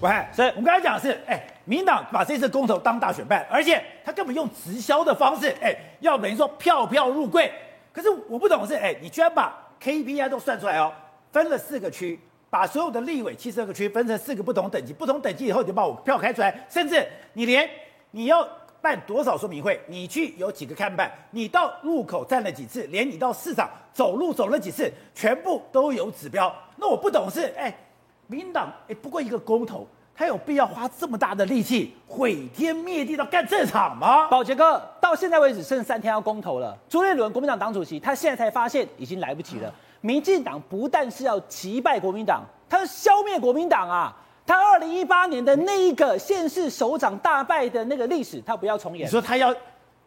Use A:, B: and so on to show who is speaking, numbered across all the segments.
A: 喂，所以我们刚才讲的是，哎，民党把这次公投当大选办，而且他根本用直销的方式，哎，要等于说票票入柜。可是我不懂的是，哎，你居然把 KPI 都算出来哦，分了四个区，把所有的立委七十二个区分成四个不同等级，不同等级以后你就把我票开出来，甚至你连你要办多少说明会，你去有几个看板，你到路口站了几次，连你到市场走路走了几次，全部都有指标。那我不懂的是，哎。民党哎，不过一个公投，他有必要花这么大的力气毁天灭地的干这场吗？
B: 宝杰哥，到现在为止剩三天要公投了。朱立伦国民党党主席，他现在才发现已经来不及了。民进党不但是要击败国民党，他要消灭国民党啊！他二零一八年的那一个县市首长大败的那个历史，他不要重演。
A: 你说他要，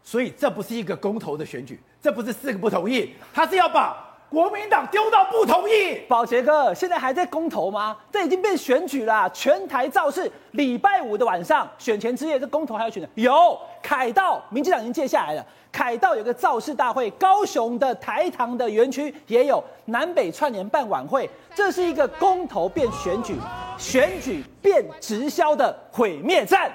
A: 所以这不是一个公投的选举，这不是四个不同意，他是要把。国民党丢到不同意，
B: 宝杰哥现在还在公投吗？这已经变选举了，全台造势。礼拜五的晚上，选前之夜，这公投还要选的。有凯道，民进党已经接下来了。凯道有个造势大会，高雄的台糖的园区也有南北串联办晚会。这是一个公投变选举，选举变直销的毁灭战，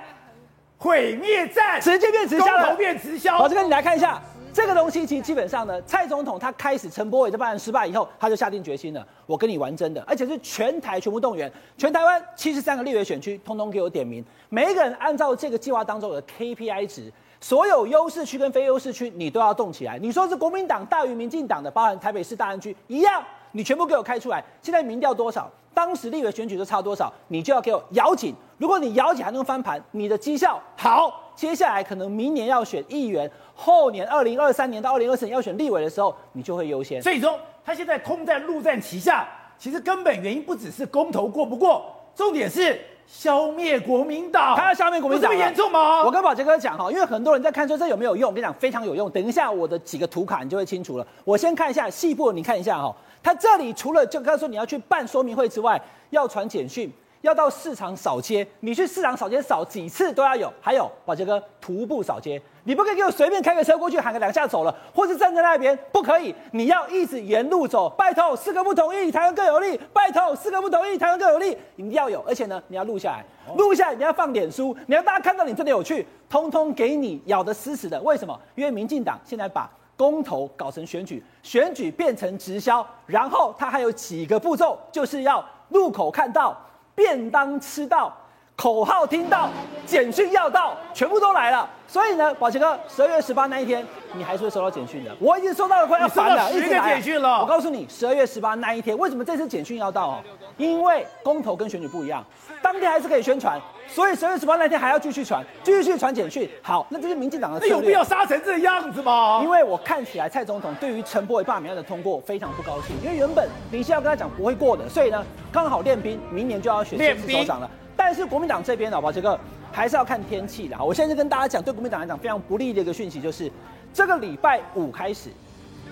A: 毁灭战
B: 直接变直销了，
A: 公投变直销。
B: 宝杰哥，你来看一下。这个东西其实基本上呢，蔡总统他开始陈柏惟这办案失败以后，他就下定决心了，我跟你玩真的，而且是全台全部动员，全台湾七十三个立委选区，通通给我点名，每一个人按照这个计划当中的 KPI 值，所有优势区跟非优势区你都要动起来。你说是国民党大于民进党的，包含台北市大安区一样，你全部给我开出来。现在民调多少？当时立委选举都差多少？你就要给我咬紧。如果你咬紧还能翻盘，你的绩效好。接下来可能明年要选议员，后年二零二三年到二零二四年要选立委的时候，你就会优先。
A: 所以说，他现在空战陆战旗下，其实根本原因不只是公投过不过，重点是消灭国民党。
B: 他要消灭国民党，
A: 这么严重吗？
B: 我跟宝杰哥讲哈，因为很多人在看说这有没有用，我跟你讲非常有用。等一下我的几个图卡你就会清楚了。我先看一下细部，你看一下哈，他这里除了就刚才说你要去办说明会之外，要传简讯。要到市场扫街，你去市场扫街扫几次都要有。还有宝杰哥徒步扫街，你不可以给我随便开个车过去喊个两下走了，或是站在那边，不可以。你要一直沿路走，拜托四个不同意，台湾更有利。拜托四个不同意，台湾更有利，一定要有。而且呢，你要录下来，录下来你要放脸书，你要大家看到你真的有趣，通通给你咬得死死的。为什么？因为民进党现在把公投搞成选举，选举变成直销，然后它还有几个步骤，就是要路口看到。便当吃到，口号听到，简讯要到，全部都来了。所以呢，宝杰哥，十二月十八那一天，你还是会收到简讯的。我已经收到了快要烦了，
A: 一直简讯了。
B: 我告诉你，十二月十八那一天，为什么这次简讯要到哦？因为公投跟选举不一样，当天还是可以宣传，所以十二月十八那天还要继续传，继续去传简讯。好，那这是民进党的策略。
A: 有必要杀成这样子吗？
B: 因为我看起来蔡总统对于陈柏伟罢免案的通过非常不高兴，因为原本林希要跟他讲不会过的，所以呢，刚好练兵，明年就要选县市首长了。但是国民党这边的宝杰哥还是要看天气的哈。我现在跟大家讲，对国民党来讲非常不利的一个讯息，就是这个礼拜五开始，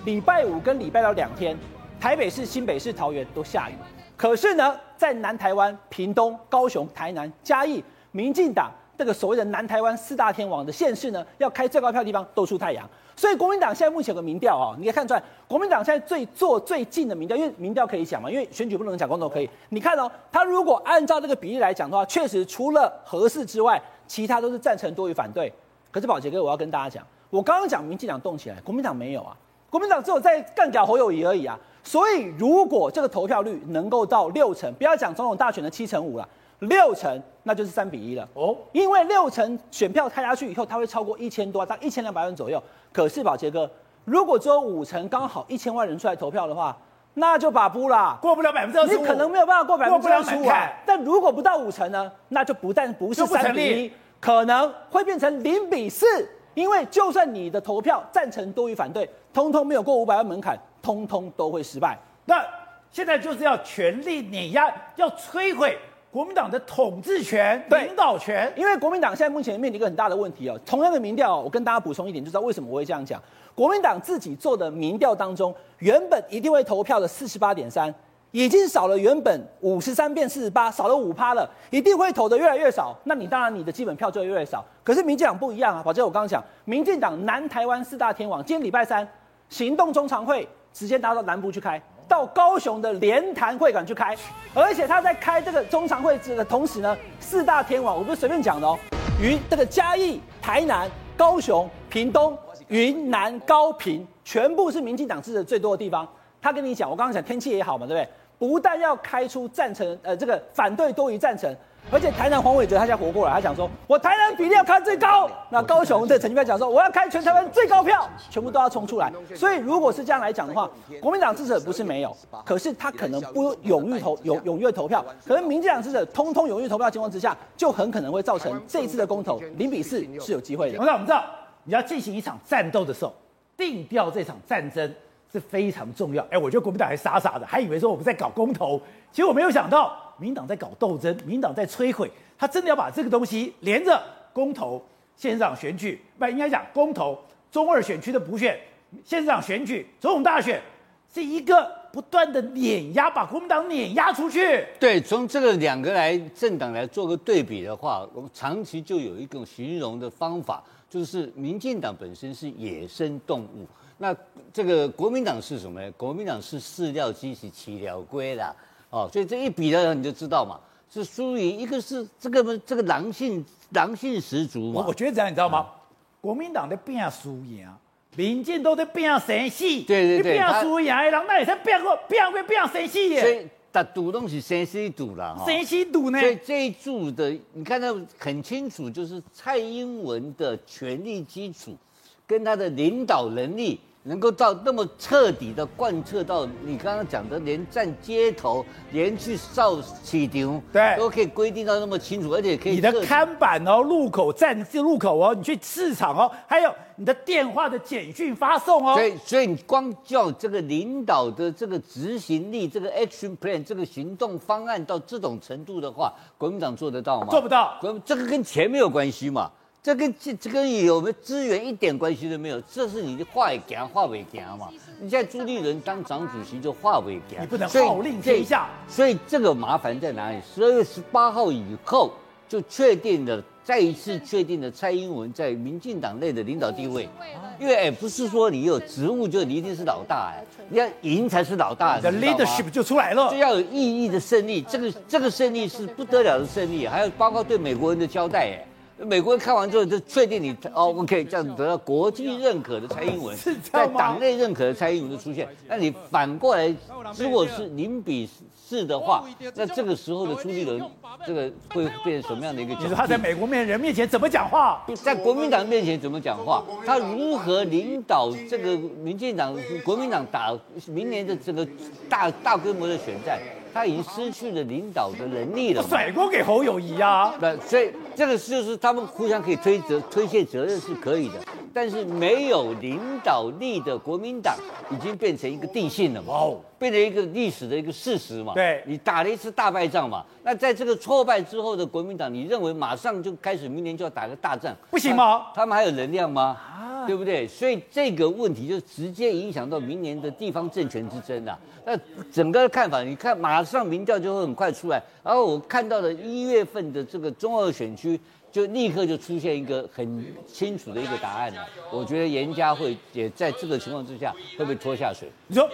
B: 礼拜五跟礼拜到两天，台北市、新北市、桃园都下雨。可是呢，在南台湾、屏东、高雄、台南、嘉义，民进党这个所谓的南台湾四大天王的县市呢，要开最高票的地方都出太阳。所以国民党现在目前有个民调啊，你可以看出来，国民党现在最做最近的民调，因为民调可以讲嘛，因为选举不能讲，公投可以。你看哦，他如果按照这个比例来讲的话，确实除了核四之外，其他都是赞成多于反对。可是宝杰哥，我要跟大家讲，我刚刚讲民进党动起来，国民党没有啊，国民党只有在干掉侯友宜而已啊。所以如果这个投票率能够到六成，不要讲总统大选的七成五了。六成，那就是三比一了哦。因为六成选票开下去以后，它会超过一千多，到一千两百万左右。可是宝杰哥，如果只有五成，刚好一千万人出来投票的话，那就把不啦，
A: 过不了百分之二十五，
B: 你可能没有办法过百分之二十五。但如果不到五成呢，那就不但不是三比一，可能会变成零比四。因为就算你的投票赞成多于反对，通通没有过五百万门槛，通通都会失败。
A: 那现在就是要全力碾压，要摧毁。国民党的统治权、领导权，
B: 因为国民党现在目前面临一个很大的问题哦。同样的民调，我跟大家补充一点，就知道为什么我会这样讲。国民党自己做的民调当中，原本一定会投票的四十八点三，已经少了原本五十三变四十八，少了五趴了，一定会投的越来越少。那你当然你的基本票就会越来越少。可是民进党不一样啊，反正我刚刚讲，民进党南台湾四大天王，今天礼拜三行动中常会直接拿到南部去开，到高雄的联谈会馆去开，而且他在开这个中常会的同时呢，四大天王我不是随便讲的哦，于这个嘉义、台南、高雄、屏东、云南、高平，全部是民进党支持最多的地方。他跟你讲，我刚刚讲天气也好嘛，对不对？不但要开出赞成，呃，这个反对多于赞成。而且台南黄伟哲他现在活过来，他讲说，我台南比例要开最高。那高雄的陈其迈讲说，我要开全台湾最高票，全部都要冲出来。所以如果是这样来讲的话，国民党支持者不是没有，可是他可能不踊跃投，踊踊跃投票。可能民进党支持者通通踊跃投票的情况之下，就很可能会造成这一次的公投零比四是有机会的。
A: 那我们知道，你要进行一场战斗的时候，定调这场战争是非常重要。哎，我觉得国民党还傻傻的，还以为说我们在搞公投，其实我没有想到。民党在搞斗争，民党在摧毁，他真的要把这个东西连着公投、县长选举，不应该讲公投、中二选区的补选、县长选举、总统大选，是一个不断的碾压，把国民党碾压出去。
C: 对，从这个两个来政党来做个对比的话，我们长期就有一种形容的方法，就是民进党本身是野生动物，那这个国民党是什么呢？国民党是饲料鸡，是饲料龟啦。哦，所以这一比呢，你就知道嘛，是输赢，一个是这个这个狼性狼性十足嘛。
A: 我觉得这样，你知道吗？嗯、国民党在变输赢，民进都在拼生死。
C: 对对对，
A: 拼输赢的人，那也是拼过拼过拼生死的。
C: 所以大赌都是生死赌了，
A: 生死赌呢？
C: 所以这一注的，你看到很清楚，就是蔡英文的权力基础跟他的领导能力。能够到那么彻底的贯彻到你刚刚讲的，连站街头，连去扫市场，
A: 对，
C: 都可以规定到那么清楚，而且可以。
A: 你的看板哦，路口站是路口哦，你去市场哦，还有你的电话的简讯发送哦。
C: 所以，所以你光叫这个领导的这个执行力，这个 action plan，这个行动方案到这种程度的话，国民党做得到吗？
A: 做不到。
C: 国这个跟钱没有关系嘛。这跟这这跟有没有资源一点关系都没有，这是你的话也讲话不讲嘛？你现在朱立伦当党主席就话不讲，
A: 你不能号令天下。
C: 所以这个麻烦在哪里？十二月十八号以后就确定了，再一次确定了蔡英文在民进党内的领导地位。因为哎，不是说你有职务就你一定是老大哎，你要赢才是老大。
A: The leadership 就出来了，
C: 就要有意义的胜利。这个这个胜利是不得了的胜利，还有包括对美国人的交代哎。美国人看完之后就确定你 哦，OK，这样得到国际认可的蔡英文，在党内认可的蔡英文的出现。那你反过来，如果是零比四的话，那这个时候的朱立伦，这个会变成什么样的一个？
A: 你说他在美国面人面前怎么讲话？
C: 在国民党面前怎么讲话？他如何领导这个民进党、国民党打明年的这个大大规模的选战？他已经失去了领导的能力了，
A: 甩锅给侯友谊啊！
C: 那所以这个就是他们互相可以推责推卸责任是可以的，但是没有领导力的国民党已经变成一个定性了嘛，哦，变成一个历史的一个事实嘛。
A: 对，
C: 你打了一次大败仗嘛，那在这个挫败之后的国民党，你认为马上就开始明年就要打个大战，
A: 不行吗？
C: 他们还有能量吗？啊，对不对？所以这个问题就直接影响到明年的地方政权之争了。那整个看法，你看马上民调就会很快出来，然后我看到了一月份的这个中二选区，就立刻就出现一个很清楚的一个答案了。我觉得严家会也在这个情况之下会被拖下水。
A: 你说，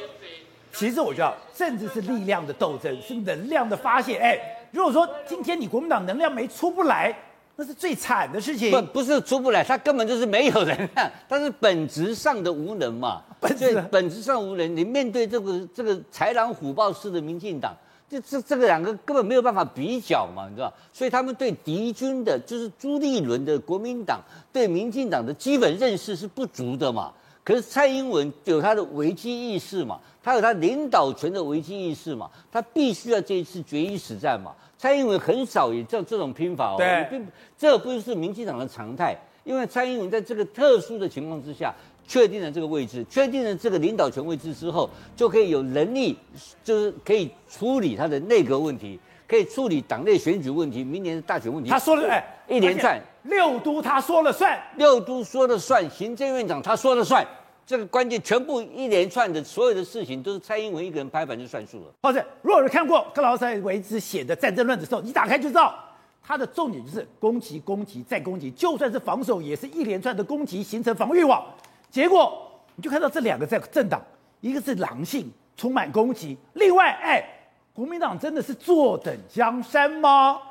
A: 其实我觉得政治是力量的斗争，是能量的发泄。哎，如果说今天你国民党能量没出不来。那是最惨的事情。
C: 不，不是出不来，他根本就是没有人量，他是本质上的无能嘛。本质本质上无能，你面对这个这个豺狼虎豹式的民进党，这这这个两个根本没有办法比较嘛，你知道？所以他们对敌军的，就是朱立伦的国民党，对民进党的基本认识是不足的嘛。可是蔡英文有他的危机意识嘛，他有他领导权的危机意识嘛，他必须要这一次决一死战嘛。蔡英文很少也这这种拼法哦，
A: 对，
C: 并这不是民进党的常态，因为蔡英文在这个特殊的情况之下，确定了这个位置，确定了这个领导权位置之后，就可以有能力，就是可以处理他的内阁问题，可以处理党内选举问题，明年的大选问题。
A: 他说了，哎，
C: 一连串
A: 六都他说了算，
C: 六都说了算，行政院长他说了算。这个关键全部一连串的所有的事情都是蔡英文一个人拍板就算数了。
A: 或者，如果是看过克劳塞维兹写的《战争论》的时候，你打开就知道，他的重点就是攻击、攻击再攻击，就算是防守，也是一连串的攻击形成防御网。结果你就看到这两个在政党，一个是狼性，充满攻击。另外，哎，国民党真的是坐等江山吗？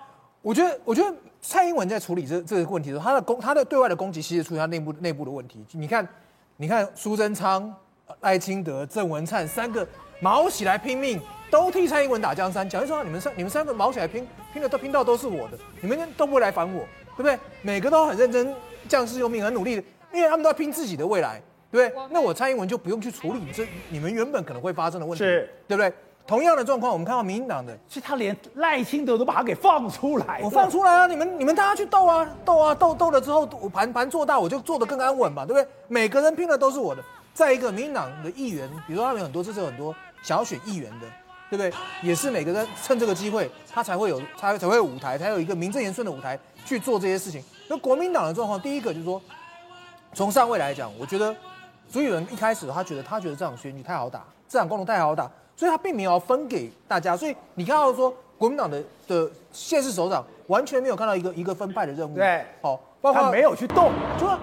D: 我觉得，我觉得蔡英文在处理这这个问题的时候，他的攻，他的对外的攻击，其实出现他内部内部的问题。你看，你看苏贞昌、赖清德、郑文灿三个毛起来拼命，都替蔡英文打江山。讲一说，你们三你们三个毛起来拼，拼的都拼到都是我的，你们都不会来烦我，对不对？每个都很认真，将士用命，很努力的，因为他们都要拼自己的未来，对不对？那我蔡英文就不用去处理这你们原本可能会发生的问
A: 题，
D: 对不对？同样的状况，我们看到民进党的，
A: 其实他连赖清德都把他给放出来，
D: 我放出来啊！你们你们大家去斗啊斗啊斗斗了之后，我盘盘做大，我就做得更安稳嘛，对不对？每个人拼的都是我的。再一个，民进党的议员，比如说他们有很多，这是有很多想要选议员的，对不对？也是每个人趁这个机会，他才会有才才会有舞台，才有一个名正言顺的舞台去做这些事情。那国民党的状况，第一个就是说，从上位来讲，我觉得所有人一开始他觉得他觉得这场选举太好打，这场公投太好打。所以他并没有分给大家，所以你看到说国民党的的县市首长完全没有看到一个一个分派的任务，
A: 对，
D: 好，包括
A: 他没有去动，
D: 就是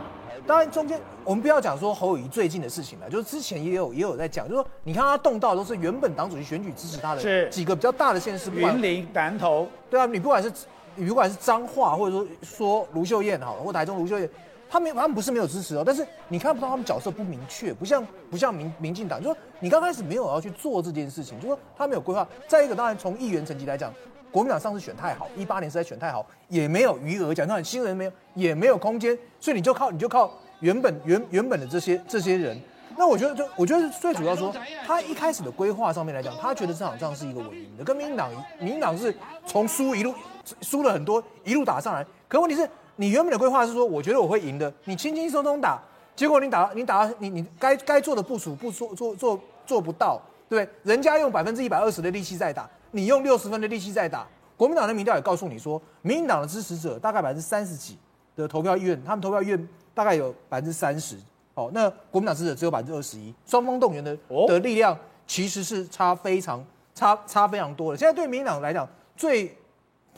D: 当然中间我们不要讲说侯友宜最近的事情了，就是之前也有也有在讲，就是说你看他动到都是原本党主席选举支持他的是。几个比较大的县市，
A: 云林、南投，
D: 对啊，你不管是你不管是彰化或者说说卢秀燕好了，或台中卢秀燕。他们他们不是没有支持哦，但是你看不到他们角色不明确，不像不像民民进党，就说你刚开始没有要去做这件事情，就说他没有规划。再一个，当然从议员层级来讲，国民党上次选太好，一八年实在选太好，也没有余额讲，看新人没有，也没有空间，所以你就靠你就靠原本原原本的这些这些人。那我觉得就我觉得最主要说，他一开始的规划上面来讲，他觉得这场仗是一个稳赢的，跟民进党民进党是从输一路输了很多一路打上来，可问题是。你原本的规划是说，我觉得我会赢的，你轻轻松松打，结果你打你打你你该该做的部署不做做做做不到，对不对？人家用百分之一百二十的力气在打，你用六十分的力气在打。国民党的民调也告诉你说，民进党的支持者大概百分之三十几的投票意愿，他们投票意愿大概有百分之三十，哦，那国民党支持者只有百分之二十一，双方动员的的力量其实是差非常差差非常多的。现在对民进党来讲，最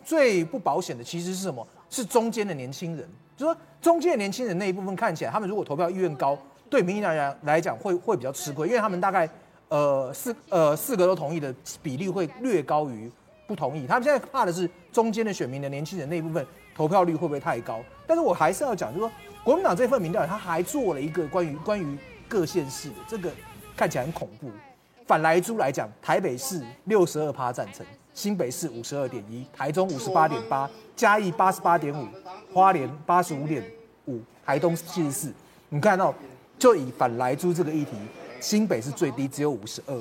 D: 最不保险的其实是什么？是中间的年轻人，就说中间的年轻人那一部分看起来，他们如果投票意愿高，对民进党来来讲会会比较吃亏，因为他们大概呃四呃四个都同意的比例会略高于不同意。他们现在怕的是中间的选民的年轻人那一部分投票率会不会太高？但是我还是要讲，就是说国民党这份民调，他还做了一个关于关于各县市的这个看起来很恐怖。反莱猪来讲，台北市六十二趴赞成。新北市五十二点一，台中五十八点八，嘉义八十八点五，花莲八十五点五，台东七十四。你看到，就以反莱猪这个议题，新北是最低，只有五十二，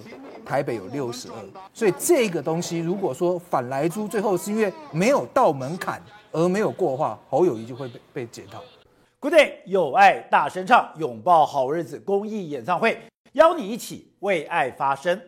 D: 台北有六十二。所以这个东西，如果说反莱猪最后是因为没有到门槛而没有过的话，侯友谊就会被被检讨。
A: Good day，有爱大声唱，拥抱好日子公益演唱会，邀你一起为爱发声。